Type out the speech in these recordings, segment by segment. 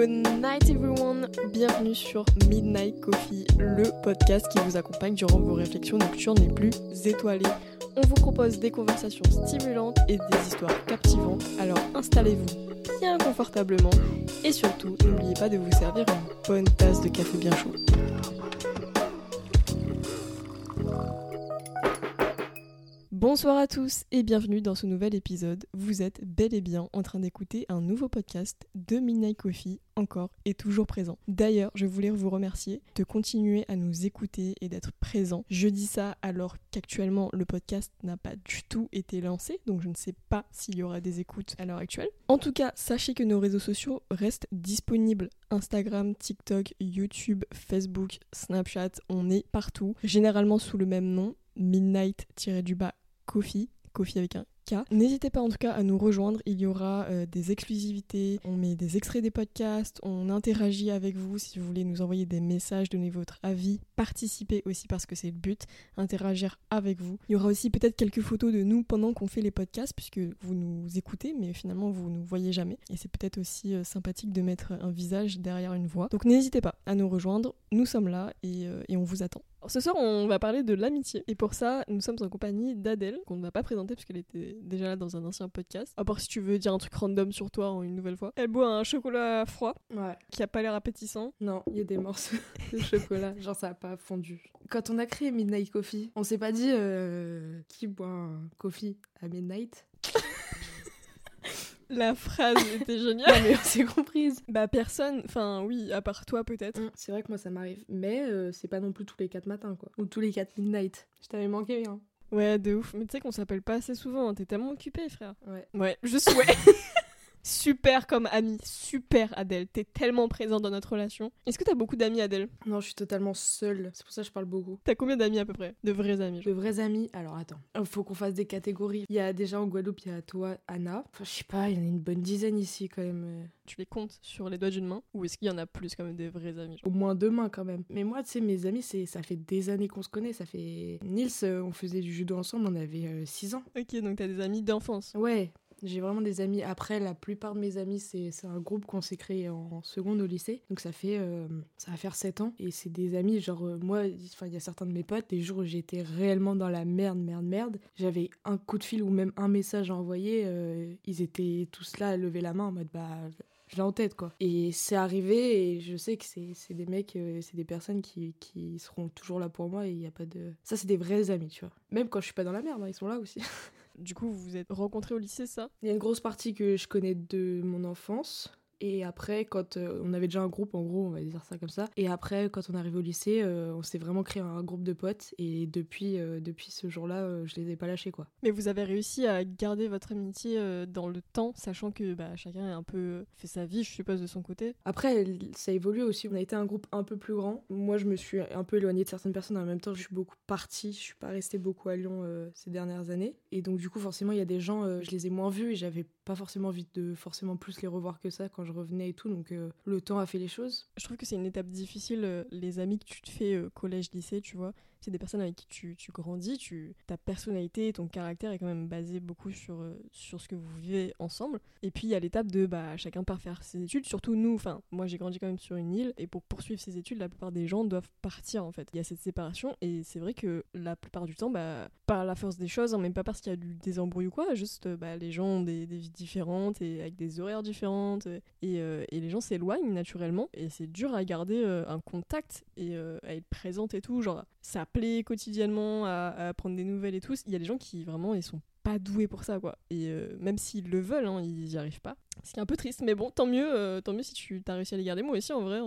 Good night everyone, bienvenue sur Midnight Coffee, le podcast qui vous accompagne durant vos réflexions nocturnes les plus étoilées. On vous propose des conversations stimulantes et des histoires captivantes, alors installez-vous bien confortablement et surtout n'oubliez pas de vous servir une bonne tasse de café bien chaud. Bonsoir à tous et bienvenue dans ce nouvel épisode. Vous êtes bel et bien en train d'écouter un nouveau podcast de Midnight Coffee, encore et toujours présent. D'ailleurs, je voulais vous remercier de continuer à nous écouter et d'être présent. Je dis ça alors qu'actuellement le podcast n'a pas du tout été lancé, donc je ne sais pas s'il y aura des écoutes à l'heure actuelle. En tout cas, sachez que nos réseaux sociaux restent disponibles. Instagram, TikTok, YouTube, Facebook, Snapchat, on est partout, généralement sous le même nom, midnight-du-bas Coffee, Coffee avec un K. N'hésitez pas en tout cas à nous rejoindre, il y aura euh, des exclusivités, on met des extraits des podcasts, on interagit avec vous si vous voulez nous envoyer des messages, donner votre avis, participer aussi parce que c'est le but, interagir avec vous. Il y aura aussi peut-être quelques photos de nous pendant qu'on fait les podcasts puisque vous nous écoutez mais finalement vous nous voyez jamais et c'est peut-être aussi euh, sympathique de mettre un visage derrière une voix. Donc n'hésitez pas à nous rejoindre, nous sommes là et, euh, et on vous attend. Ce soir, on va parler de l'amitié. Et pour ça, nous sommes en compagnie d'Adèle, qu'on ne va pas présenter puisqu'elle était déjà là dans un ancien podcast. À part si tu veux dire un truc random sur toi en une nouvelle fois. Elle boit un chocolat froid Ouais. qui a pas l'air appétissant. Non, il y a des morceaux de chocolat. Genre, ça a pas fondu. Quand on a créé Midnight Coffee, on s'est pas dit euh, qui boit un coffee à midnight? La phrase était Non, géniale. mais on s'est comprise. bah personne, enfin oui, à part toi peut-être. Mm, C'est vrai que moi, ça m'arrive. Mais euh, c'est pas non plus tous les 4 matins, quoi. Ou tous les 4 midnight. Je t'avais manqué, hein. Ouais, de ouf. Mais tu sais qu'on s'appelle pas assez souvent, hein. t'es tellement occupé frère. Ouais. Ouais, je souhaite. Super comme amie, super Adèle, t'es tellement présente dans notre relation. Est-ce que t'as beaucoup d'amis Adèle? Non, je suis totalement seule. C'est pour ça que je parle beaucoup. T'as combien d'amis à peu près? De vrais amis De vrais amis, alors attends, il faut qu'on fasse des catégories. Il y a déjà en Guadeloupe, il y a toi, Anna. Enfin, je sais pas, il y en a une bonne dizaine ici quand même. euh. Tu les comptes sur les doigts d'une main Ou est-ce qu'il y en a plus quand même des vrais amis Au moins deux mains quand même. Mais moi, tu sais, mes amis, c'est ça fait des années qu'on se connaît. Ça fait. Nils, euh, on faisait du judo ensemble, on avait 6 ans. Ok, donc t'as des amis d'enfance. Ouais, j'ai vraiment des amis. Après, la plupart de mes amis, c'est un groupe qu'on s'est créé en seconde au lycée. Donc ça fait. euh, ça va faire 7 ans. Et c'est des amis, genre, euh, moi, il y a certains de mes potes, les jours où j'étais réellement dans la merde, merde, merde, j'avais un coup de fil ou même un message à envoyer. euh, ils étaient tous là à lever la main en mode, bah. Je l'ai en tête quoi. Et c'est arrivé et je sais que c'est des mecs, c'est des personnes qui, qui seront toujours là pour moi et il n'y a pas de... Ça c'est des vrais amis tu vois. Même quand je suis pas dans la merde, hein, ils sont là aussi. Du coup, vous vous êtes rencontrés au lycée, ça? Il y a une grosse partie que je connais de mon enfance. Et après, quand euh, on avait déjà un groupe, en gros, on va dire ça comme ça. Et après, quand on est arrivé au lycée, euh, on s'est vraiment créé un groupe de potes. Et depuis, euh, depuis ce jour-là, je les ai pas lâchés, quoi. Mais vous avez réussi à garder votre amitié dans le temps, sachant que bah, chacun a un peu fait sa vie, je suppose, de son côté. Après, ça évolue aussi. On a été un groupe un peu plus grand. Moi, je me suis un peu éloignée de certaines personnes. En même temps, je suis beaucoup partie. Je suis pas restée beaucoup à Lyon ces dernières années. Et donc, du coup, forcément, il y a des gens, je les ai moins vus et j'avais pas forcément envie de forcément plus les revoir que ça quand je revenais et tout. Donc, euh, le temps a fait les choses. Je trouve que c'est une étape difficile, euh, les amis que tu te fais euh, collège-lycée, tu vois. C'est des personnes avec qui tu, tu grandis, tu, ta personnalité, ton caractère est quand même basé beaucoup sur, sur ce que vous vivez ensemble. Et puis il y a l'étape de bah, chacun part faire ses études, surtout nous, enfin moi j'ai grandi quand même sur une île, et pour poursuivre ses études, la plupart des gens doivent partir en fait. Il y a cette séparation, et c'est vrai que la plupart du temps, bah, par la force des choses, hein, même pas parce qu'il y a eu des embrouilles ou quoi, juste bah, les gens ont des, des vies différentes, et avec des horaires différentes, et, euh, et les gens s'éloignent naturellement, et c'est dur à garder euh, un contact et euh, à être présente et tout, genre s'appeler quotidiennement, à, prendre des nouvelles et tout. Il y a des gens qui vraiment ils sont pas doués pour ça quoi. Et même s'ils le veulent, hein, ils y arrivent pas. Ce qui est un peu triste, mais bon, tant mieux, tant mieux si tu as réussi à les garder. Moi aussi en vrai.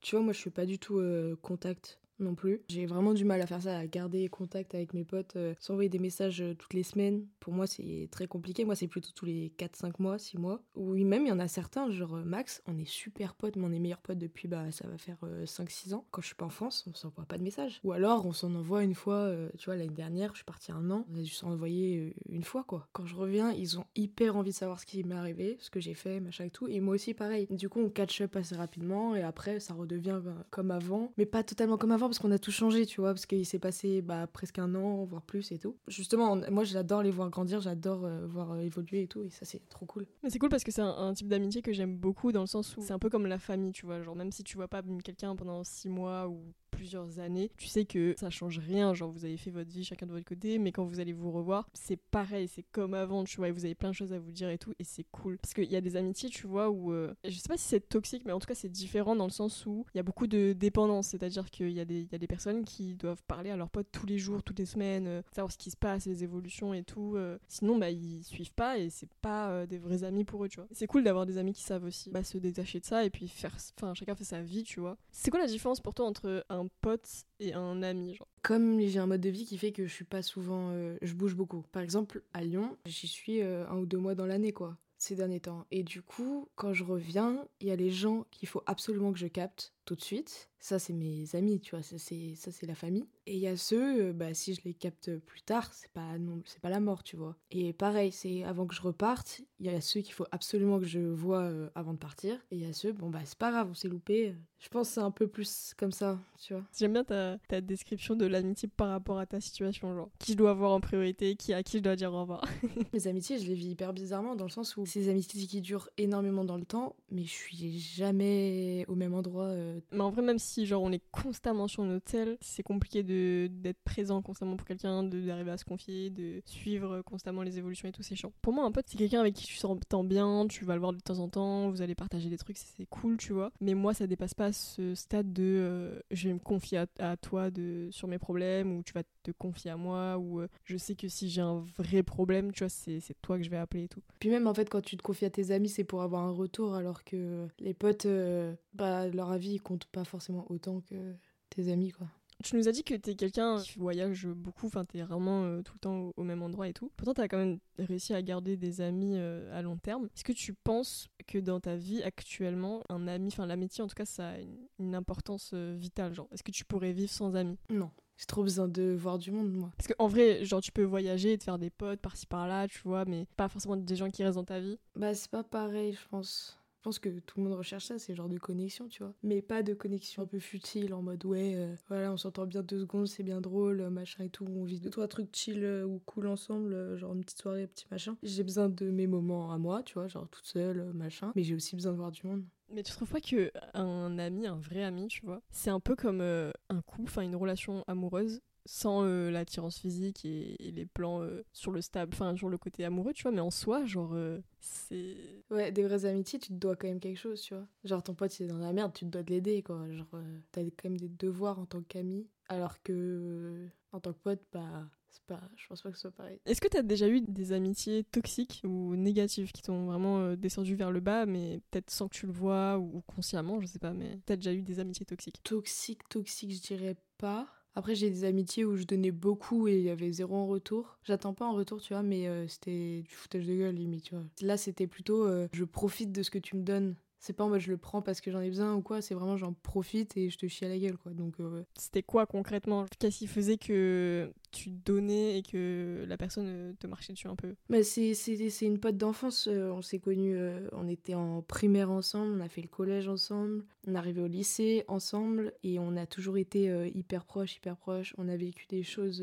Tu vois, moi, je suis pas du tout contact non plus. J'ai vraiment du mal à faire ça, à garder contact avec mes potes, euh, s'envoyer des messages euh, toutes les semaines. Pour moi, c'est très compliqué. Moi, c'est plutôt tous les 4-5 mois, 6 mois. Oui, même, il y en a certains, genre euh, Max, on est super potes, mais on est meilleurs potes depuis, bah, ça va faire 5-6 ans. Quand je suis pas en France, on s'envoie pas de messages. Ou alors, on s'en envoie une fois, tu vois, l'année dernière, je suis partie un an, on a dû s'en envoyer une fois, quoi. Quand je reviens, ils ont hyper envie de savoir ce qui m'est arrivé, ce que j'ai fait, machin et tout. Et moi aussi, pareil. Du coup, on catch up assez rapidement, et après, ça redevient ben, comme avant. Mais pas totalement comme avant, parce qu'on a tout changé, tu vois, parce qu'il s'est passé bah, presque un an, voire plus et tout. Justement, moi j'adore les voir grandir, j'adore euh, voir euh, évoluer et tout, et ça c'est trop cool. Mais c'est cool parce que c'est un, un type d'amitié que j'aime beaucoup dans le sens où c'est un peu comme la famille, tu vois. Genre, même si tu vois pas quelqu'un pendant six mois ou plusieurs années, tu sais que ça change rien. Genre, vous avez fait votre vie chacun de votre côté, mais quand vous allez vous revoir, c'est pareil, c'est comme avant, tu vois, et vous avez plein de choses à vous dire et tout, et c'est cool. Parce qu'il y a des amitiés, tu vois, où euh, je sais pas si c'est toxique, mais en tout cas, c'est différent dans le sens où il y a beaucoup de dépendance, c'est-à-dire qu'il y, a des- y a des personnes qui doivent parler à leurs potes tous les jours, toutes les semaines, euh, savoir ce qui se passe, les évolutions et tout. euh, sinon, bah, ils suivent pas et c'est pas des vrais amis pour eux, tu vois. C'est cool d'avoir des amis qui savent aussi bah, se détacher de ça et puis faire. Enfin, chacun fait sa vie, tu vois. C'est quoi la différence pour toi entre un pote et un ami, genre Comme j'ai un mode de vie qui fait que je suis pas souvent. euh, je bouge beaucoup. Par exemple, à Lyon, j'y suis euh, un ou deux mois dans l'année, quoi, ces derniers temps. Et du coup, quand je reviens, il y a les gens qu'il faut absolument que je capte tout de suite. Ça, c'est mes amis, tu vois, ça, c'est ça, c'est la famille. Et il y a ceux, euh, bah, si je les capte plus tard, c'est pas, non, c'est pas la mort, tu vois. Et pareil, c'est avant que je reparte, il y a ceux qu'il faut absolument que je vois euh, avant de partir. Et il y a ceux, bon, bah, c'est pas grave, on s'est loupé. Je pense que c'est un peu plus comme ça, tu vois. J'aime bien ta, ta description de l'amitié par rapport à ta situation, genre qui je dois avoir en priorité, qui à qui je dois dire au revoir. Mes amitiés, je les vis hyper bizarrement dans le sens où c'est des amitiés qui durent énormément dans le temps, mais je suis jamais au même endroit. euh. Mais en vrai, même si genre on est constamment sur nos tels, c'est compliqué de d'être présent constamment pour quelqu'un, d'arriver à se confier, de suivre constamment les évolutions et tout, c'est chiant. Pour moi, un pote, c'est quelqu'un avec qui tu t'entends bien, tu vas le voir de temps en temps, vous allez partager des trucs, c'est cool, tu vois. Mais moi, ça dépasse pas ce stade de euh, je vais me confier à, toi de, sur mes problèmes, ou tu vas te confier à moi, ou euh, je sais que si j'ai un vrai problème, tu vois, c'est toi que je vais appeler et tout. Puis même en fait, quand tu te confies à tes amis, c'est pour avoir un retour, alors que les potes, euh, bah, leur avis, ils comptent pas forcément autant que tes amis, quoi. Tu nous as dit que t'es quelqu'un qui voyage beaucoup, enfin t'es vraiment euh, tout le temps au, au même endroit et tout. Pourtant t'as quand même réussi à garder des amis euh, à long terme. Est-ce que tu penses que dans ta vie actuellement, un ami, enfin l'amitié en tout cas, ça a une, une importance euh, vitale genre Est-ce que tu pourrais vivre sans amis? Non, j'ai trop besoin de voir du monde, moi. Parce qu'en vrai, genre tu peux voyager et te faire des potes par-ci par-là, tu vois, mais pas forcément des gens qui restent dans ta vie. Bah, c'est pas pareil, je pense. Je pense que tout le monde recherche ça, c'est genre de connexion, tu vois. Mais pas de connexion un peu futile, en mode ouais, euh, voilà, on s'entend bien deux secondes, c'est bien drôle, euh, machin et tout. On vit deux, trois trucs chill euh, ou cool ensemble, genre une petite soirée, petit machin. J'ai besoin de mes moments à moi, tu vois, genre toute seule, machin. Mais j'ai aussi besoin de voir du monde. Mais tu trouves pas que un ami, un vrai ami, tu vois, c'est un peu comme un couple, enfin une relation amoureuse? Sans euh, l'attirance physique et, et les plans euh, sur le stable, enfin sur le côté amoureux, tu vois, mais en soi, genre euh, c'est Ouais, des vraies amitiés, tu te dois quand même quelque chose, tu vois. Genre ton pote, il est dans la merde, tu te dois de l'aider, quoi. Genre, t'as quand même des devoirs en tant qu'ami, alors que en tant que pote, bah, c'est pas, je pense pas que ce soit pareil. Est-ce que t'as déjà eu des amitiés toxiques ou négatives qui t'ont vraiment descendu vers le bas, mais peut-être sans que tu le vois ou, ou consciemment, je sais pas, mais t'as déjà eu des amitiés toxiques? Toxique, toxique, je dirais pas. Après, j'ai des amitiés où je donnais beaucoup et il y avait zéro en retour. J'attends pas en retour, tu vois, mais euh, c'était du foutage de gueule, limite, tu vois. Là, c'était plutôt euh, je profite de ce que tu me donnes. C'est pas en mode je le prends parce que j'en ai besoin ou quoi, c'est vraiment j'en profite et je te chie à la gueule, quoi. Donc, euh, C'était quoi concrètement Qu'est-ce qui faisait que tu donnais et que la personne euh, te marchait dessus un peu? Mais c'est, c'est, c'est une pote d'enfance. euh, on s'est connus, euh, on était en primaire ensemble, on a fait le collège ensemble, on est arrivé au lycée ensemble et on a toujours été euh, hyper proches, hyper proches. On a vécu des choses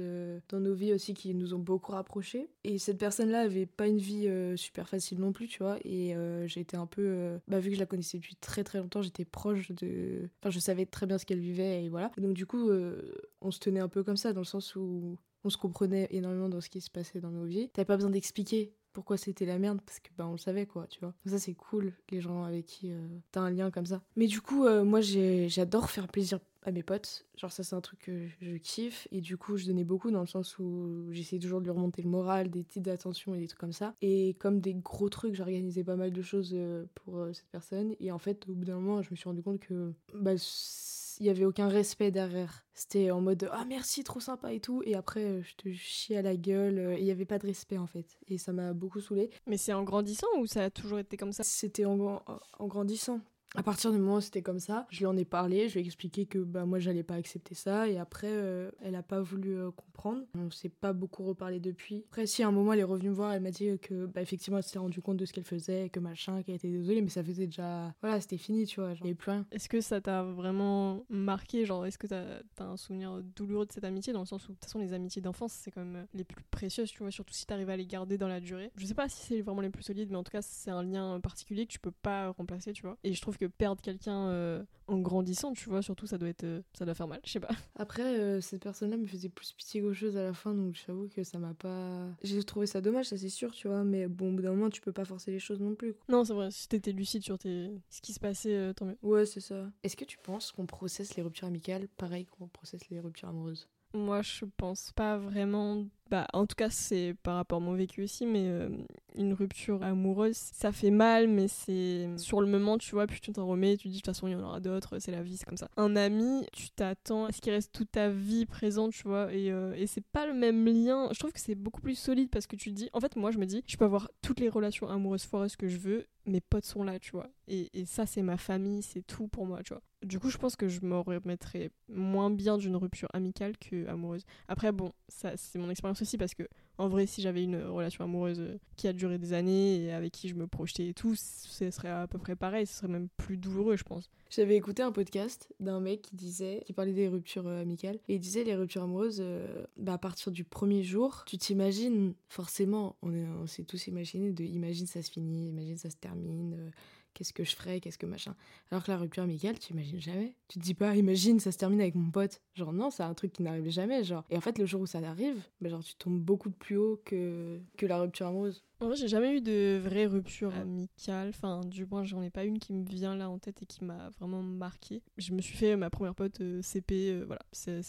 dans nos vies aussi qui nous ont beaucoup rapprochés. Et cette personne-là avait pas une vie super facile non plus, tu vois. Et j'ai été un peu. bah, vu que je la connaissais depuis très très longtemps, j'étais proche de. Enfin, je savais très bien ce qu'elle vivait et voilà. Donc, du coup, euh, on se tenait un peu comme ça dans le sens où on se comprenait énormément dans ce qui se passait dans nos vies. T'avais pas besoin d'expliquer pourquoi c'était la merde parce que bah on le savait quoi, tu vois. Ça c'est cool les gens avec qui euh, t'as un lien comme ça. Mais du coup euh, moi j'adore faire plaisir à mes potes. Genre ça c'est un truc que je kiffe et du coup je donnais beaucoup dans le sens où j'essayais toujours de lui remonter le moral, des petites attentions et des trucs comme ça. Et comme des gros trucs, j'organisais pas mal de choses euh, pour cette personne et en fait au bout d'un moment je me suis rendu compte que bah il y avait aucun respect derrière. C'était en mode ah merci trop sympa et tout et après euh, je te chie à la gueule euh, il y avait pas de respect en fait et ça m'a beaucoup saoulé. Mais c'est en grandissant ou ça a toujours été comme ça? C'était en, en grandissant. À partir du moment où c'était comme ça, je lui en ai parlé, je lui ai expliqué que bah, moi j'allais pas accepter ça et après euh, elle a pas voulu euh, comprendre. On s'est pas beaucoup reparlé depuis. Après, si à un moment elle est revenue me voir, elle m'a dit que bah, effectivement elle s'est rendue compte de ce qu'elle faisait, que machin, qu'elle était désolée, mais ça faisait déjà. Voilà, c'était fini, tu vois, j'en plus rien. Est-ce que ça t'a vraiment marqué Genre, est-ce que t'as as un souvenir douloureux de cette amitié dans le sens où, de toute façon, les amitiés d'enfance c'est quand même les plus précieuses, tu vois, surtout si t'arrives à les garder dans la durée. Je sais pas si c'est vraiment les plus solides, mais en tout cas, c'est un lien particulier que tu peux pas remplacer, tu vois. Et je trouve que perdre quelqu'un euh, en grandissant, tu vois, surtout ça doit être, euh, ça doit faire mal, je sais pas. Après, euh, cette personne-là me faisait plus pitié chose à la fin, donc j'avoue que ça m'a pas. J'ai trouvé ça dommage, ça c'est sûr, tu vois, mais bon, au bout d'un moment, tu peux pas forcer les choses non plus. Non, c'est vrai, si t'étais lucide sur tes... ce qui se passait, tant mieux. Ouais, c'est ça. Est-ce que tu penses qu'on processe les ruptures amicales pareil qu'on processe les ruptures amoureuses? Moi, je pense pas vraiment. Bah, en tout cas, c'est par rapport à mon vécu aussi, mais euh, une rupture amoureuse, ça fait mal, mais c'est sur le moment, tu vois, puis tu t'en remets, tu dis de toute façon, il y en aura d'autres, c'est la vie, c'est comme ça. Un ami, tu t'attends à ce qu'il reste toute ta vie présent, tu vois, et, euh, et c'est pas le même lien. Je trouve que c'est beaucoup plus solide parce que tu dis, en fait, moi, je me dis, je peux avoir toutes les relations amoureuses foireuses que je veux, mes potes sont là, tu vois. Et, et ça, c'est ma famille, c'est tout pour moi, tu vois. Du coup, je pense que je me remettrais moins bien d'une rupture amicale que amoureuse. Après, bon, ça, c'est mon expérience aussi parce que, en vrai, si j'avais une relation amoureuse qui a duré des années et avec qui je me projetais et tout, ce serait à peu près pareil, ce serait même plus douloureux, je pense. J'avais écouté un podcast d'un mec qui disait, qui parlait des ruptures euh, amicales, et il disait les ruptures amoureuses, euh, bah, à partir du premier jour, tu t'imagines, forcément, on, s'est tous imaginé de imagine ça se finit, imagine ça se termine. Euh, qu'est-ce que je ferais, qu'est-ce que machin. Alors que la rupture amicale, tu imagines jamais. Tu te dis pas, imagine, ça se termine avec mon pote. Genre, non, c'est un truc qui n'arrive jamais. Genre. Et en fait, le jour où ça arrive, bah, genre, tu tombes beaucoup plus haut que, que la rupture amoureuse. En vrai, j'ai jamais eu de vraie rupture amicale. Enfin, du moins, j'en ai pas une qui me vient là en tête et qui m'a vraiment marqué. Je me suis fait ma première pote euh, CP, euh, voilà, c'est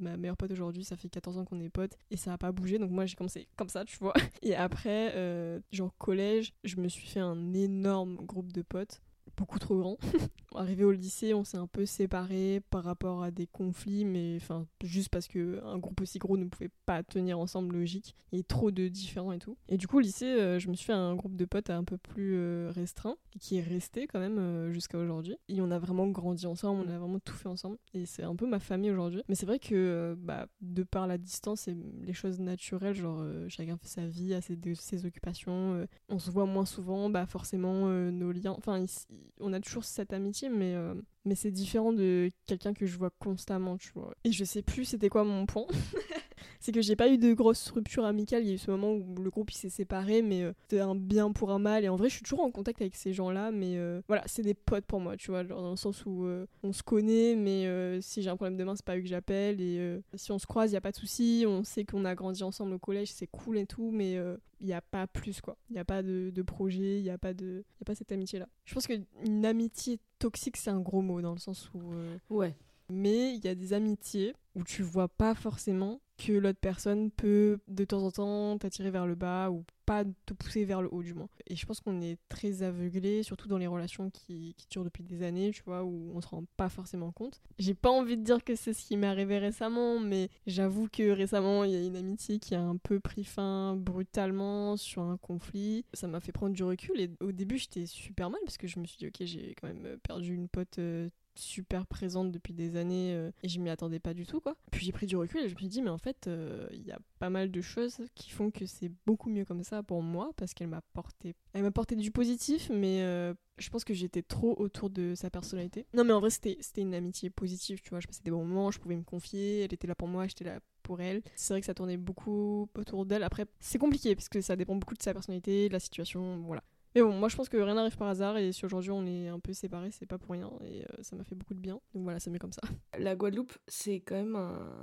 ma meilleure pote aujourd'hui. Ça fait 14 ans qu'on est potes et ça a pas bougé. Donc, moi, j'ai commencé comme ça, tu vois. Et après, euh, genre collège, je me suis fait un énorme groupe de potes beaucoup trop grand. Arrivé au lycée, on s'est un peu séparés par rapport à des conflits, mais enfin juste parce que un groupe aussi gros ne pouvait pas tenir ensemble logique. Il y a trop de différents et tout. Et du coup, au lycée, euh, je me suis fait un groupe de potes un peu plus euh, restreint, qui est resté quand même euh, jusqu'à aujourd'hui. Et on a vraiment grandi ensemble, on a vraiment tout fait ensemble. Et c'est un peu ma famille aujourd'hui. Mais c'est vrai que bah, de par la distance et les choses naturelles, genre chacun fait sa vie, a ses, ses occupations, on se voit moins souvent, bah forcément nos liens. Enfin, ici, on a toujours cette amitié, mais, euh, mais c'est différent de quelqu'un que je vois constamment, tu vois. Et je sais plus c'était quoi mon point. c'est que j'ai pas eu de grosse rupture amicale. Il y a eu ce moment où le groupe il s'est séparé, mais euh, c'était un bien pour un mal. Et en vrai, je suis toujours en contact avec ces gens-là, mais euh, voilà, c'est des potes pour moi, tu vois, genre dans le sens où on se connaît, mais si j'ai un problème demain, c'est pas eux que j'appelle. Et si on se croise, il y a pas de souci. On sait qu'on a grandi ensemble au collège, c'est cool et tout, mais il n'y a pas plus quoi. Il n'y a pas de, de projet, il n'y a, pas de, y a pas cette amitié là. Je pense qu'une amitié toxique c'est un gros mot dans le sens où... Euh, ouais. Mais il y a des amitiés où tu vois pas forcément que l'autre personne peut de temps en temps t'attirer vers le bas ou pas te pousser vers le haut du moins. Et je pense qu'on est très aveuglé, surtout dans les relations qui, qui, durent depuis des années, tu vois, où on se rend pas forcément compte. J'ai pas envie de dire que c'est ce qui m'est arrivé récemment, mais j'avoue que récemment il y a une amitié qui a un peu pris fin brutalement sur un conflit. Ça m'a fait prendre du recul et au début j'étais super mal parce que je me suis dit ok j'ai quand même perdu une pote euh, super présente depuis des années euh, et je m'y attendais pas du tout quoi. Puis j'ai pris du recul et je me suis dit mais en fait euh, il y a pas mal de choses qui font que c'est beaucoup mieux comme ça pour moi parce qu'elle m'a porté elle m'a porté du positif mais euh, je pense que j'étais trop autour de sa personnalité. Non mais en vrai c'était c'était une amitié positive, tu vois, je passais des bons moments, je pouvais me confier, elle était là pour moi, j'étais là pour elle. C'est vrai que ça tournait beaucoup autour d'elle. Après c'est compliqué parce que ça dépend beaucoup de sa personnalité, de la situation, voilà. Mais bon, moi je pense que rien n'arrive par hasard et si aujourd'hui on est un peu séparés, c'est pas pour rien et euh, ça m'a fait beaucoup de bien. Donc voilà, c'est mieux comme ça. La Guadeloupe, c'est quand même un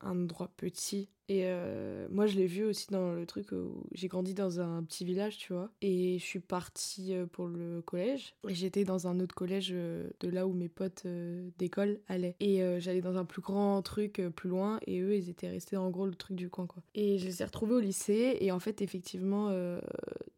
endroit petit et euh, moi, je l'ai vu aussi dans le truc où j'ai grandi dans un petit village, tu vois. Et je suis partie euh, pour le collège. Et j'étais dans un autre collège euh, de là où mes potes d'école allaient. Et j'allais dans un plus grand truc plus loin. Et eux, ils étaient restés en gros le truc du coin, quoi. Et je les ai retrouvés au lycée. Et en fait, effectivement,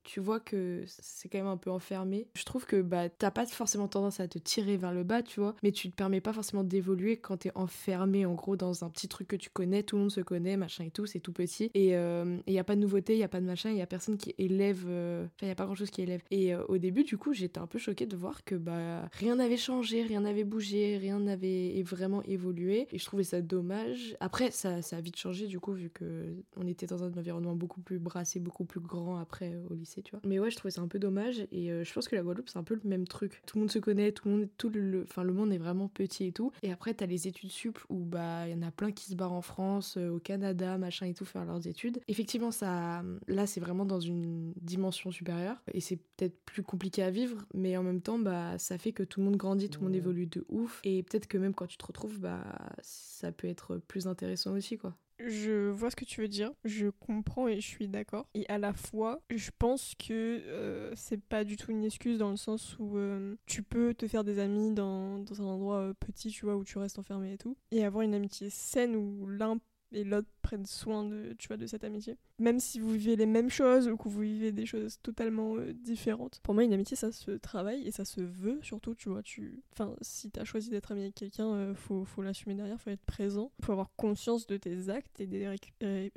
tu vois que c'est quand même un peu enfermé. Je trouve que bah, t'as pas forcément tendance à te tirer vers le bas, tu vois. Mais tu te permets pas forcément d'évoluer quand t'es enfermé, en gros, dans un petit truc que tu connais, tout le monde se connaît, machin et tout, c'est tout petit. Et il n'y a pas de nouveauté, il y a pas de machin, il y a personne qui élève. Enfin, il y a pas grand chose qui élève. Et au début, du coup, j'étais un peu choquée de voir que bah, rien n'avait changé, rien n'avait bougé, rien n'avait vraiment évolué. Et je trouvais ça dommage. Après, ça, ça a vite changé, du coup, vu que on était dans un environnement beaucoup plus brassé, beaucoup plus grand après au lycée, tu vois. Mais ouais, je trouvais ça un peu dommage. Et je pense que la Guadeloupe, c'est un peu le même truc. Tout le monde se connaît, tout le monde, tout le, enfin, le monde est vraiment petit et tout. Et après, t'as les études sup où bah il y en a plein qui se barrent en France, euh, au Canada, machin et tout, faire leurs études. Effectivement, ça, là, c'est vraiment dans une dimension supérieure et c'est peut-être plus compliqué à vivre, mais en même temps, bah ça fait que tout le monde grandit, tout le monde évolue de ouf. Et peut-être que même quand tu te retrouves, bah ça peut être plus intéressant aussi, quoi. Je vois ce que tu veux dire, je comprends et je suis d'accord. Et à la fois, je pense que euh, c'est pas du tout une excuse dans le sens où euh, tu peux te faire des amis dans, dans un endroit euh, petit, tu vois, où tu restes enfermé et tout, et avoir une amitié saine où l'un et l'autre prennent soin de, tu vois, de cette amitié. Même si vous vivez les mêmes choses ou que vous vivez des choses totalement euh, différentes. Pour moi, une amitié, ça se travaille et ça se veut surtout, tu vois. Tu... Enfin, si t'as choisi d'être ami avec quelqu'un, euh, faut, faut l'assumer derrière, faut être présent. Faut avoir conscience de tes actes et des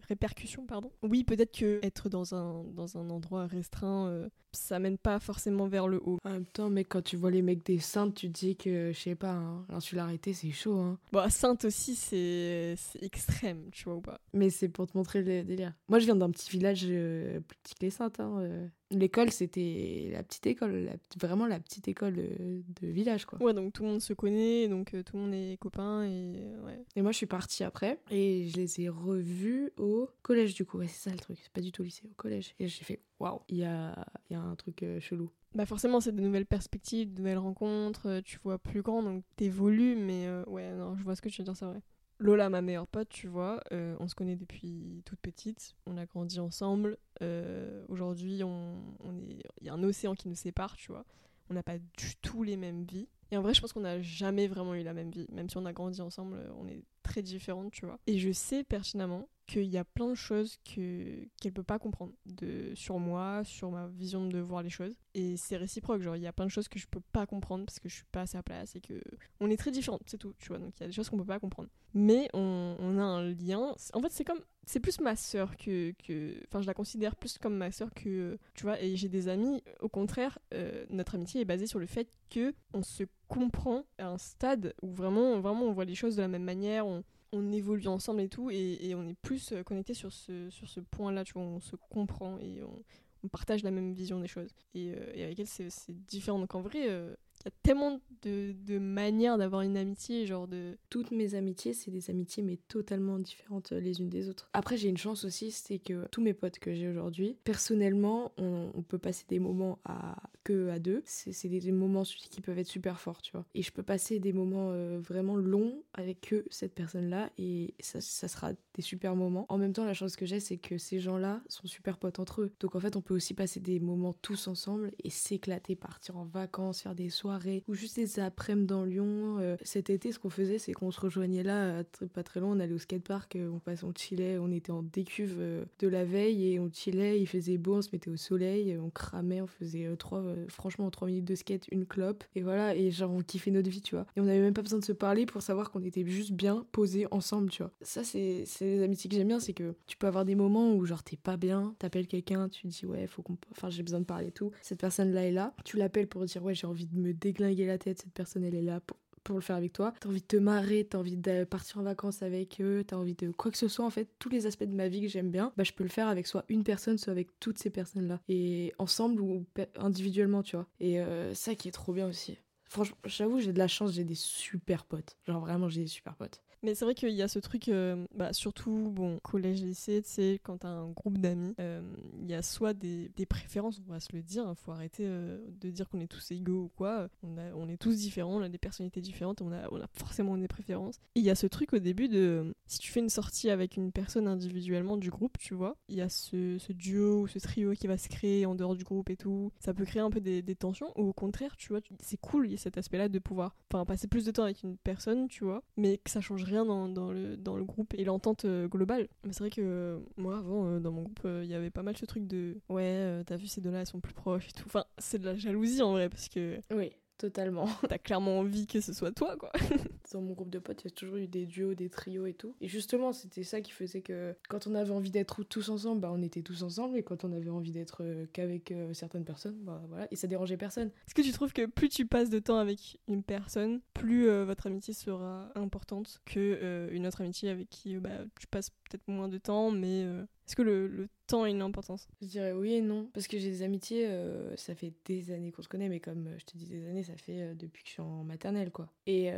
répercussions, pardon. Oui, peut-être que être dans un, dans un endroit restreint, euh, ça mène pas forcément vers le haut. En même temps, mec, quand tu vois les mecs des Saintes, tu te dis que, je sais pas, hein, l'insularité, c'est chaud, hein. Bon, Sainte aussi, c'est extrême, tu vois ou pas. Mais c'est pour te montrer le délire. Moi, je viens d'un petit village euh, plus petit que les Saintes, hein, euh. L'école, c'était la petite école, vraiment la petite école de, village, quoi. Ouais, donc tout le monde se connaît, donc euh, tout le monde est copain, et ouais. Et moi, je suis partie après, et je les ai revus au collège, du coup. Ouais, c'est ça le truc, c'est pas du tout au lycée, au collège. Et j'ai fait, waouh, il y a, y a un truc chelou. Bah forcément, c'est de nouvelles perspectives, de nouvelles rencontres, tu vois plus grand, donc t'évolues, mais ouais, non, je vois ce que tu veux dire, c'est vrai. Lola, ma meilleure pote, tu vois, euh, on se connaît depuis toute petite, on a grandi ensemble. Euh, aujourd'hui, on, est, il y a un océan qui nous sépare, tu vois. On n'a pas du tout les mêmes vies. Et en vrai, je pense qu'on n'a jamais vraiment eu la même vie. Même si on a grandi ensemble, on est très différentes, tu vois. Et je sais pertinemment qu'il y a plein de choses que qu'elle peut pas comprendre de sur moi, sur ma vision de voir les choses. Et c'est réciproque, genre il y a plein de choses que je peux pas comprendre parce que je suis pas à sa place et que on est très différentes, c'est tout, tu vois. Donc il y a des choses qu'on peut pas comprendre. Mais on, a un lien. En fait, c'est comme c'est plus ma sœur que que enfin je la considère plus comme ma sœur que tu vois et j'ai des amis au contraire euh, notre amitié est basée sur le fait que on se comprend à un stade où vraiment vraiment on voit les choses de la même manière on évolue ensemble et tout, et, on est plus euh, connecté sur ce, sur ce point-là, tu vois, on se comprend et on, partage la même vision des choses. Et, euh, avec elle, c'est différent. Donc en vrai, euh, y a tellement de, de manières d'avoir une amitié, genre de... Toutes mes amitiés, c'est des amitiés, mais totalement différentes les unes des autres. Après, j'ai une chance aussi, c'est que tous mes potes que j'ai aujourd'hui, personnellement, on, peut passer des moments à que à deux. C'est des, moments qui peuvent être super forts, tu vois. Et je peux passer des moments euh, vraiment longs avec que cette personne-là, et ça, ça sera des super moments. En même temps, la chance que j'ai, c'est que ces gens-là sont super potes entre eux. Donc en fait, on peut aussi passer des moments tous ensemble et s'éclater, partir en vacances, faire des soirées ou juste des après-midi dans Lyon. Euh, cet été, ce qu'on faisait, c'est qu'on se rejoignait là, pas très loin, on allait au skatepark, euh, on passait, on chillait, on était en décuve euh, de la veille et on chillait, il faisait beau, on se mettait au soleil, on cramait, on faisait trois, franchement, trois minutes de skate, une clope, et voilà, et genre on kiffait notre vie, tu vois. Et on n'avait même pas besoin de se parler pour savoir qu'on était juste bien posés ensemble, tu vois. Ça, c'est les amitiés que j'aime bien, c'est que tu peux avoir des moments où genre t'es pas bien, t'appelles quelqu'un, tu dis ouais, faut qu'on. Enfin, j'ai besoin de parler et tout. Cette personne-là est là, tu l'appelles pour dire ouais, j'ai envie de me déglinguer la tête, cette personne elle est là pour, pour le faire avec toi. T'as envie de te marrer, t'as envie de partir en vacances avec eux, t'as envie de quoi que ce soit en fait, tous les aspects de ma vie que j'aime bien, bah je peux le faire avec soit une personne, soit avec toutes ces personnes-là. Et ensemble ou individuellement, tu vois. Et euh, ça qui est trop bien aussi. Franchement, j'avoue, j'ai de la chance, j'ai des super potes. Genre vraiment, j'ai des super potes. Mais c'est vrai qu'il y a ce truc, euh, bah, surtout, bon, collège, lycée, tu sais, quand t'as un groupe d'amis, euh, il y a soit des, des, préférences, on va se le dire, hein, faut arrêter euh, de dire qu'on est tous égaux ou quoi. On, a, on est tous différents, on a des personnalités différentes, on a, on a forcément des préférences. Et il y a ce truc au début de, si tu fais une sortie avec une personne individuellement du groupe, tu vois, il y a ce, ce, duo ou ce trio qui va se créer en dehors du groupe et tout. Ça peut créer un peu des, des tensions, ou au contraire, tu vois, c'est cool, il y a cet aspect-là de pouvoir, passer plus de temps avec une personne, tu vois, mais que ça changerait rien dans, le, dans le groupe et l'entente euh, globale. Mais c'est vrai que euh, moi, avant, euh, dans mon groupe, il y avait pas mal ce truc de ouais, t'as vu ces deux-là, elles sont plus proches et tout. Enfin, c'est de la jalousie en vrai, parce que. Oui Totalement. T'as clairement envie que ce soit toi, quoi. Dans mon groupe de potes, il y a toujours eu des duos, des trios et tout. Et justement, c'était ça qui faisait que quand on avait envie d'être tous ensemble, bah on était tous ensemble. Et quand on avait envie d'être euh, qu'avec euh, certaines personnes, bah voilà. Et ça dérangeait personne. Est-ce que tu trouves que plus tu passes de temps avec une personne, plus euh, votre amitié sera importante que une autre amitié avec qui bah, tu passes peut-être moins de temps, mais est-ce que le, le, temps a une importance? Je dirais oui et non. Parce que j'ai des amitiés, euh, ça fait des années qu'on se connaît, mais comme euh, je te dis des années, ça fait euh, depuis que je suis en maternelle, quoi. Et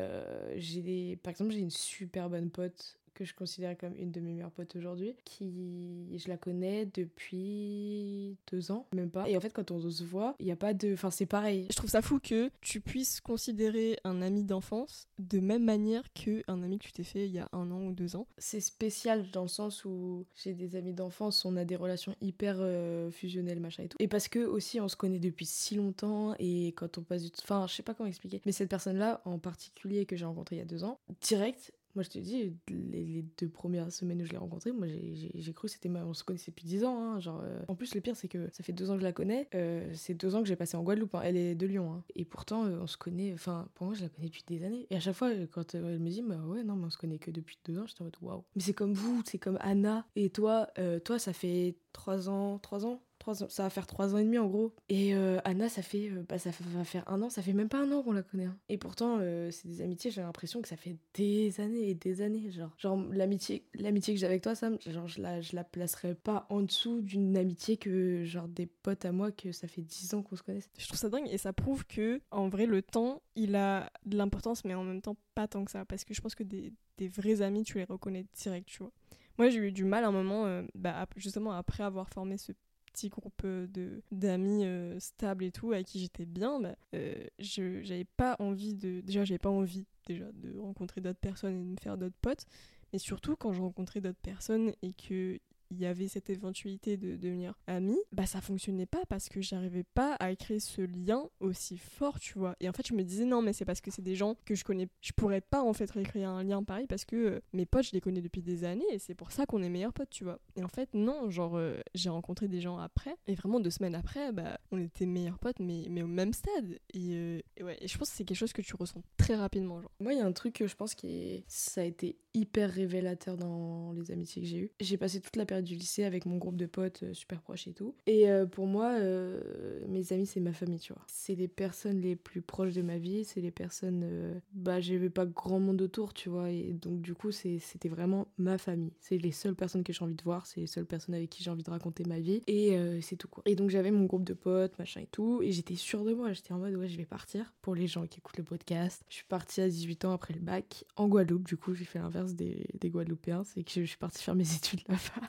j'ai des... Par exemple, j'ai une super bonne pote que je considère comme une de mes meilleures potes aujourd'hui, qui je la connais depuis deux ans, même pas. Et en fait, quand on se voit, il n'y a pas de. Enfin, c'est pareil. Je trouve ça fou que tu puisses considérer un ami d'enfance de même manière qu'un ami que tu t'es fait il y a un an ou deux ans. C'est spécial dans le sens où j'ai des amis d'enfance, on a des relations hyper euh, fusionnelles, machin et tout. Et parce que aussi, on se connaît depuis si longtemps et quand on passe du. Enfin, je sais pas comment expliquer. Mais cette personne-là, en particulier, que j'ai rencontrée il y a deux ans, direct, moi, je te dis, les, deux premières semaines où je l'ai rencontrée, moi, j'ai cru que c'était. On se connaissait depuis 10 ans. Hein, euh. En plus, le pire, c'est que ça fait deux ans que je la connais. Euh, c'est deux ans que j'ai passé en Guadeloupe. Hein. Elle est de Lyon. Hein. Et pourtant, euh, on se connaît. Enfin, pour moi, je la connais depuis des années. Et à chaque fois, quand elle me dit, bah ouais, non, mais on se connaît que depuis deux ans, j'étais en mode waouh. Mais c'est comme vous, c'est comme Anna. Et toi, toi, ça fait trois ans, trois ans ça va faire trois ans et demi en gros. Et euh, Anna, ça fait, euh, bah, ça va faire un an, ça fait même pas un an qu'on la connaît. Hein. Et pourtant, euh, c'est des amitiés, j'ai l'impression que ça fait des années et des années. Genre, genre l'amitié, l'amitié que j'ai avec toi, Sam, genre, je la, je la placerais pas en dessous d'une amitié que, genre, des potes à moi que ça fait dix ans qu'on se connaisse. Je trouve ça dingue et ça prouve que, en vrai, le temps, il a de l'importance, mais en même temps, pas tant que ça. Parce que je pense que des, des vrais amis, tu les reconnais direct, tu vois. Moi, j'ai eu du mal à un moment, bah, justement, après avoir formé ce petit groupe euh, de d'amis euh, stables et tout avec qui j'étais bien bah, euh, je j'avais pas envie de déjà j'avais pas envie déjà de rencontrer d'autres personnes et de me faire d'autres potes. Mais surtout quand je rencontrais d'autres personnes et que il y avait cette éventualité de devenir amis, bah ça fonctionnait pas parce que j'arrivais pas à créer ce lien aussi fort, tu vois. Et en fait, je me disais non, mais c'est parce que c'est des gens que je connais. Je pourrais pas en fait recréer un lien pareil parce que euh, mes potes, je les connais depuis des années et c'est pour ça qu'on est meilleurs potes, tu vois. Et en fait, non, genre euh, j'ai rencontré des gens après et vraiment deux semaines après, bah on était meilleurs potes, mais, mais au même stade. Et, euh, ouais, et je pense que c'est quelque chose que tu ressens très rapidement, genre. Moi, il y a un truc que je pense qui ça a été hyper révélateur dans les amitiés que j'ai eues. J'ai passé toute la période du lycée avec mon groupe de potes euh, super proches et tout. Et euh, pour moi, euh, mes amis, c'est ma famille, tu vois. C'est les personnes les plus proches de ma vie, c'est les personnes. bah, j'avais pas grand monde autour, tu vois. Et donc, du coup, c'était vraiment ma famille. C'est les seules personnes que j'ai envie de voir, c'est les seules personnes avec qui j'ai envie de raconter ma vie. Et c'est tout, quoi. Et donc, j'avais mon groupe de potes, machin et tout. Et j'étais sûre de moi. J'étais en mode, ouais, je vais partir. Pour les gens qui écoutent le podcast, je suis partie à 18 ans après le bac en Guadeloupe. Du coup, j'ai fait l'inverse des, des Guadeloupéens. C'est que je suis partie faire mes études là-bas.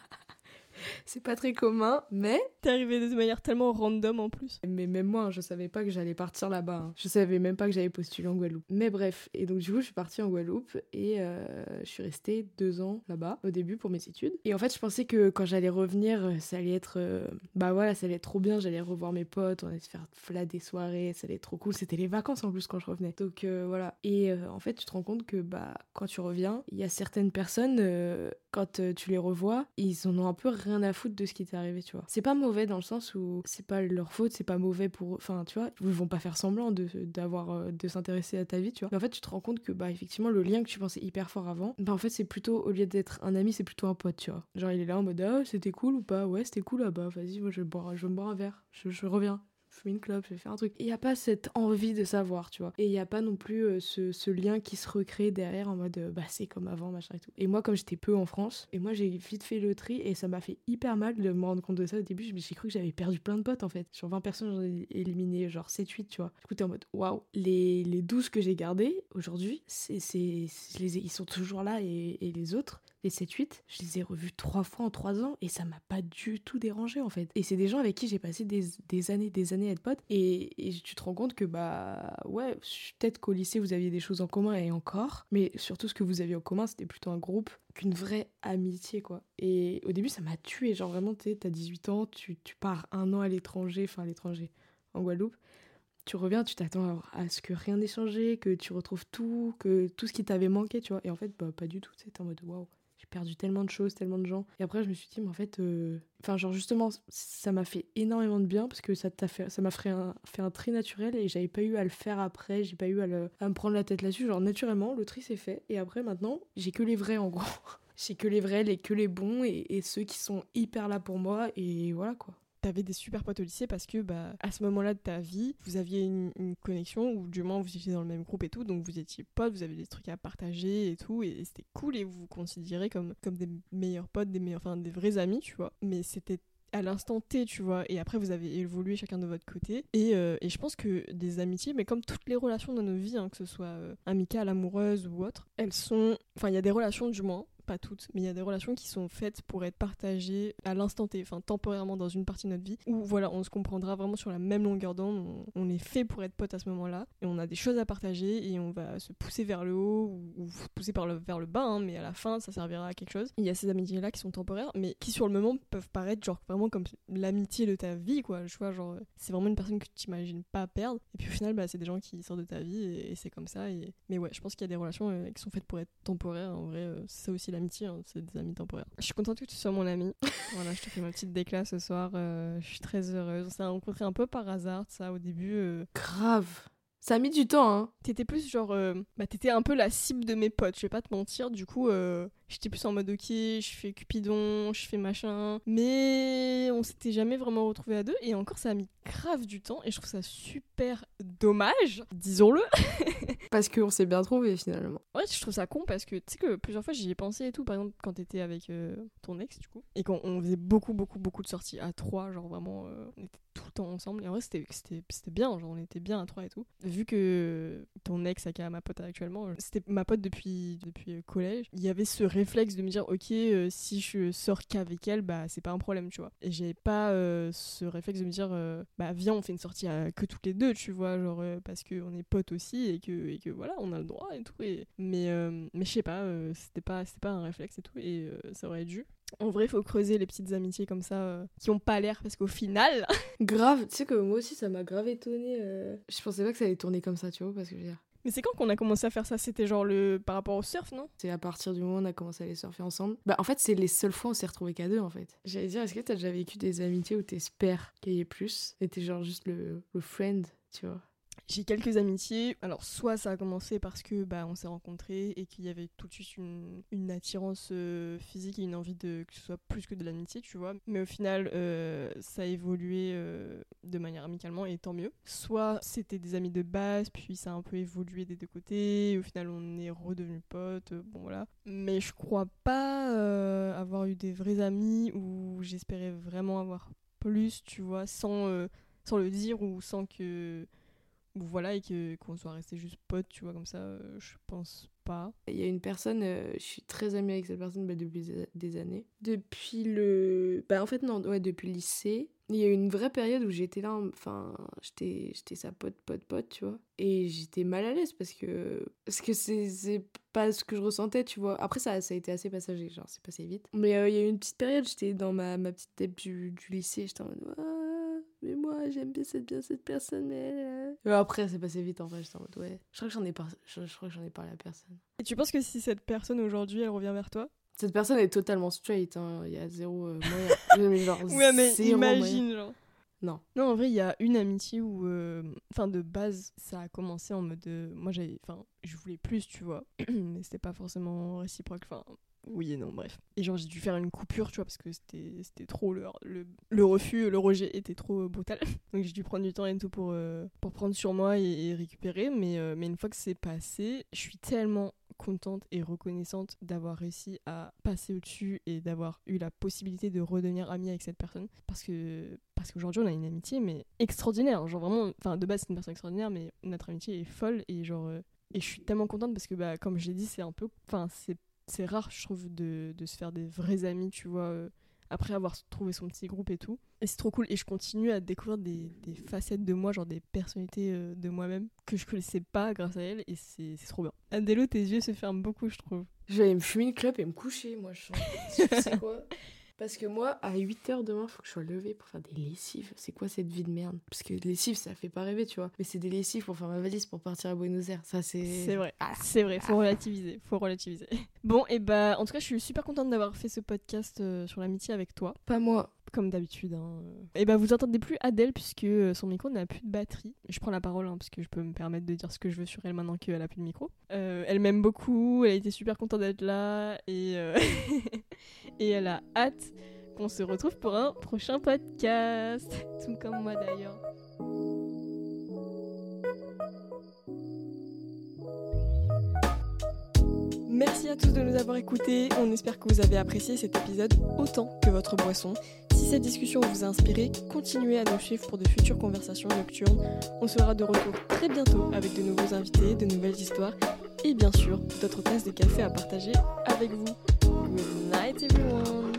C'est pas très commun, mais. T'es arrivé de manière tellement random en plus. Mais même moi, je savais pas que j'allais partir là-bas. Hein. Je savais même pas que j'allais postuler en Guadeloupe. Mais bref, et donc du coup, je suis partie en Guadeloupe et euh, je suis restée deux ans là-bas au début pour mes études. Et en fait, je pensais que quand j'allais revenir, ça allait être. Euh, bah voilà, ça allait être trop bien, j'allais revoir mes potes, on allait se faire flat des soirées, ça allait être trop cool. C'était les vacances en plus quand je revenais. Donc euh, voilà. Et en fait, tu te rends compte que bah quand tu reviens, il y a certaines personnes, quand tu les revois, ils en ont un peu rien à foutre de ce qui t'est arrivé, tu vois. C'est pas mauvais dans le sens où c'est pas leur faute, c'est pas mauvais pour. Enfin, tu vois, ils vont pas faire semblant de, d'avoir, euh, de s'intéresser à ta vie, tu vois. Mais en fait, tu te rends compte que, bah, effectivement, le lien que tu pensais hyper fort avant, bah, en fait, c'est plutôt, au lieu d'être un ami, c'est plutôt un pote, tu vois. Genre, il est là en mode, ah, c'était cool ou pas? Ouais, c'était cool, ah bah, vas-y, moi, je vais, je vais me boire un verre, je, je reviens fumer une clope, je vais faire un truc. Il n'y a pas cette envie de savoir, tu vois. Et il n'y a pas non plus euh, ce, lien qui se recrée derrière en mode, euh, bah c'est comme avant, machin et tout. Et moi, comme j'étais peu en France, et moi j'ai vite fait le tri et ça m'a fait hyper mal de me rendre compte de ça au début. J'ai cru que j'avais perdu plein de potes en fait. Sur 20 personnes, j'en ai éliminé genre 7-8, tu vois. Du coup, t'es en mode, waouh. Les, les 12 que j'ai gardés aujourd'hui, c'est, ils sont toujours là et les autres, les 7-8, je les ai revus trois fois en trois ans et ça m'a pas du tout dérangé en fait. Et c'est des gens avec qui j'ai passé des, années, des années à être pote et, et, tu te rends compte que bah ouais, peut-être qu'au lycée vous aviez des choses en commun et encore, mais surtout ce que vous aviez en commun c'était plutôt un groupe qu'une vraie amitié quoi. Et au début ça m'a tué, genre vraiment tu t'as 18 ans, tu, tu pars un an à l'étranger, enfin à l'étranger, en Guadeloupe tu reviens, tu t'attends à, ce que rien n'ait changé, que tu retrouves tout, que tout ce qui t'avait manqué, tu vois. Et en fait, bah, pas du tout. C'est en mode waouh, j'ai perdu tellement de choses, tellement de gens. Et après, je me suis dit, mais en fait, euh, enfin, genre, justement, ça m'a fait énormément de bien parce que ça m'a fait un, un tri naturel et j'avais pas eu à le faire après, j'ai pas eu à, me prendre la tête là-dessus. Genre, naturellement, le tri s'est fait. Et après, maintenant, j'ai que les vrais en gros. j'ai que les vrais, les que les bons et ceux qui sont hyper là pour moi. Et voilà quoi t'avais des super potes au lycée parce que bah à ce moment-là de ta vie, vous aviez une, connexion ou du moins vous étiez dans le même groupe et tout, donc vous étiez potes, vous avez des trucs à partager et tout, et, c'était cool et vous vous considérez comme comme des meilleurs potes, des meilleurs, enfin des vrais amis, tu vois. Mais c'était à l'instant T, tu vois, et après vous avez évolué chacun de votre côté. Et, euh, et je pense que des amitiés, mais comme toutes les relations dans nos vies, hein, que ce soit euh, amicales, amoureuses ou autres, elles sont. Enfin, il y a des relations du moins pas toutes, mais il y a des relations qui sont faites pour être partagées à l'instant T, enfin temporairement dans une partie de notre vie, où voilà, on se comprendra vraiment sur la même longueur d'onde, on, est fait pour être potes à ce moment-là, et on a des choses à partager, et on va se pousser vers le haut, ou, pousser vers le bas, hein, mais à la fin, ça servira à quelque chose. Il y a ces amitiés-là qui sont temporaires, mais qui sur le moment peuvent paraître genre vraiment comme l'amitié de ta vie, quoi, je vois, genre, c'est vraiment une personne que tu t'imagines pas perdre, et puis au final, bah, c'est des gens qui sortent de ta vie, et, c'est comme ça, et... mais ouais, je pense qu'il y a des relations euh, qui sont faites pour être temporaires, en vrai, euh, c'est ça aussi l'amitié, hein, c'est des amis temporaires. Je suis contente que tu sois mon ami. voilà, je te fais ma petite déclat ce soir. Euh, je suis très heureuse. On s'est rencontrés un peu par hasard, ça, au début. Euh. Grave. Ça a mis du temps, hein. T'étais plus genre. Euh, bah, t'étais un peu la cible de mes potes, je vais pas te mentir. Du coup, j'étais plus en mode ok, je fais Cupidon, je fais machin. Mais on s'était jamais vraiment retrouvés à deux. Et encore, ça a mis grave du temps. Et je trouve ça super dommage, disons-le. parce qu'on s'est bien trouvé finalement. Ouais, je trouve ça con parce que tu sais que plusieurs fois j'y ai pensé et tout. Par exemple, quand t'étais avec euh, ton ex, du coup. Et quand on faisait beaucoup, beaucoup, beaucoup de sorties à trois, genre vraiment, euh, on était tout le temps ensemble. Et en vrai, c'était bien, genre on était bien à trois et tout. Vu que ton ex, aka ma pote actuellement, c'était ma pote depuis, depuis collège, il y avait ce réflexe de me dire, ok, euh, si je sors qu'avec elle, bah c'est pas un problème, tu vois. Et j'avais pas ce réflexe de me dire, bah viens, on fait une sortie que toutes les deux, tu vois, genre parce qu'on est potes aussi et que, et que voilà, on a le droit et tout. Et... Mais, mais je sais pas, c'était pas, pas un réflexe et tout, et ça aurait dû. En vrai, il faut creuser les petites amitiés comme ça euh, qui ont pas l'air parce qu'au final. grave, tu sais que moi aussi ça m'a grave étonné. Euh. Je pensais pas que ça allait tourner comme ça, tu vois, parce que je veux dire. Mais c'est quand qu'on a commencé à faire ça? C'était genre le par rapport au surf, non? C'est à partir du moment où on a commencé à aller surfer ensemble. Bah en fait, c'est les seules fois où on s'est retrouvés qu'à deux en fait. J'allais dire, est-ce que t'as déjà vécu des amitiés où t'espères qu'il y ait plus? Et t'es genre juste le, le friend, tu vois? J'ai quelques amitiés. Alors, soit ça a commencé parce que bah, on s'est rencontrés et qu'il y avait tout de suite une, une attirance euh, physique et une envie de que ce soit plus que de l'amitié, tu vois. Mais au final, euh, ça a évolué euh, de manière amicalement et tant mieux. Soit c'était des amis de base, puis ça a un peu évolué des deux côtés. Au final, on est redevenus potes. bon, voilà. Mais je crois pas avoir eu des vrais amis où j'espérais vraiment avoir plus, tu vois, sans, sans le dire ou sans que voilà et que qu'on soit resté juste potes tu vois comme ça euh, je pense pas. Il y a une personne euh, je suis très amie avec cette personne bah, depuis des années. Depuis le bah en fait non ouais depuis le lycée. Il y a eu une vraie période où j'étais là enfin j'étais j'étais sa pote pote pote tu vois. Et j'étais mal à l'aise parce que parce que c'est pas ce que je ressentais tu vois. Après ça ça a été assez passager genre c'est passé vite. Mais euh, il y a eu une petite période j'étais dans ma, ma petite tête du, du lycée j'étais en mode mais moi j'aime bien cette, bien cette personne mais après c'est passé vite en fait j'étais en mode ouais je crois que j'en ai par... je, crois que j'en ai parlé à personne et tu penses que si cette personne aujourd'hui elle revient vers toi? Cette personne est totalement straight hein. il y a zéro euh, moyen genre, ouais mais imagine genre non. Non, en vrai, il y a une amitié où, euh, enfin, de base, ça a commencé en mode, moi, j'avais, enfin, je voulais plus, tu vois, mais c'était pas forcément réciproque. Enfin, oui et non, bref. Et genre, j'ai dû faire une coupure, tu vois, parce que c'était trop. Le, le, refus, le rejet était trop brutal. Donc j'ai dû prendre du temps et tout pour, euh, pour prendre sur moi et, récupérer. Mais, euh, mais une fois que c'est passé, je suis tellement contente et reconnaissante d'avoir réussi à passer au-dessus et d'avoir eu la possibilité de redevenir amie avec cette personne. Parce que parce qu'aujourd'hui, on a une amitié, mais extraordinaire. Genre vraiment, enfin, de base, c'est une personne extraordinaire, mais notre amitié est folle et genre. Euh, et je suis tellement contente parce que, bah, comme je l'ai dit, c'est un peu. Enfin, c'est c'est rare, je trouve, de, de, se faire des vrais amis, tu vois, euh, après avoir trouvé son petit groupe et tout. Et c'est trop cool. Et je continue à découvrir des, facettes de moi, genre des personnalités euh, de moi-même que je connaissais pas grâce à elle. Et c'est trop bien. Adélo, tes yeux se ferment beaucoup, je trouve. Je vais aller me fumer une clope et me coucher, moi, je sens. c'est quoi? Parce que moi, à 8h demain, faut que je sois levée pour faire des lessives. C'est quoi cette vie de merde? Parce que lessives, ça fait pas rêver, tu vois. Mais c'est des lessives pour faire ma valise pour partir à Buenos Aires. Ça, c'est. C'est vrai. C'est vrai, faut relativiser. Faut relativiser. Bon, et bah, en tout cas, je suis super contente d'avoir fait ce podcast euh, sur l'amitié avec toi. Pas moi. Comme d'habitude. Hein. Et bah, vous entendez plus Adèle puisque euh, son micro n'a plus de batterie. Je prends la parole hein, parce que je peux me permettre de dire ce que je veux sur elle maintenant qu'elle a plus de micro. Euh, elle m'aime beaucoup, elle a été super contente d'être là et, et elle a hâte qu'on se retrouve pour un prochain podcast. Tout comme moi d'ailleurs. Merci à tous de nous avoir écoutés. On espère que vous avez apprécié cet épisode autant que votre boisson. Si cette discussion vous a inspiré, continuez à nous suivre pour de futures conversations nocturnes. On sera de retour très bientôt avec de nouveaux invités, de nouvelles histoires et bien sûr d'autres tasses de café à partager avec vous. Good night everyone!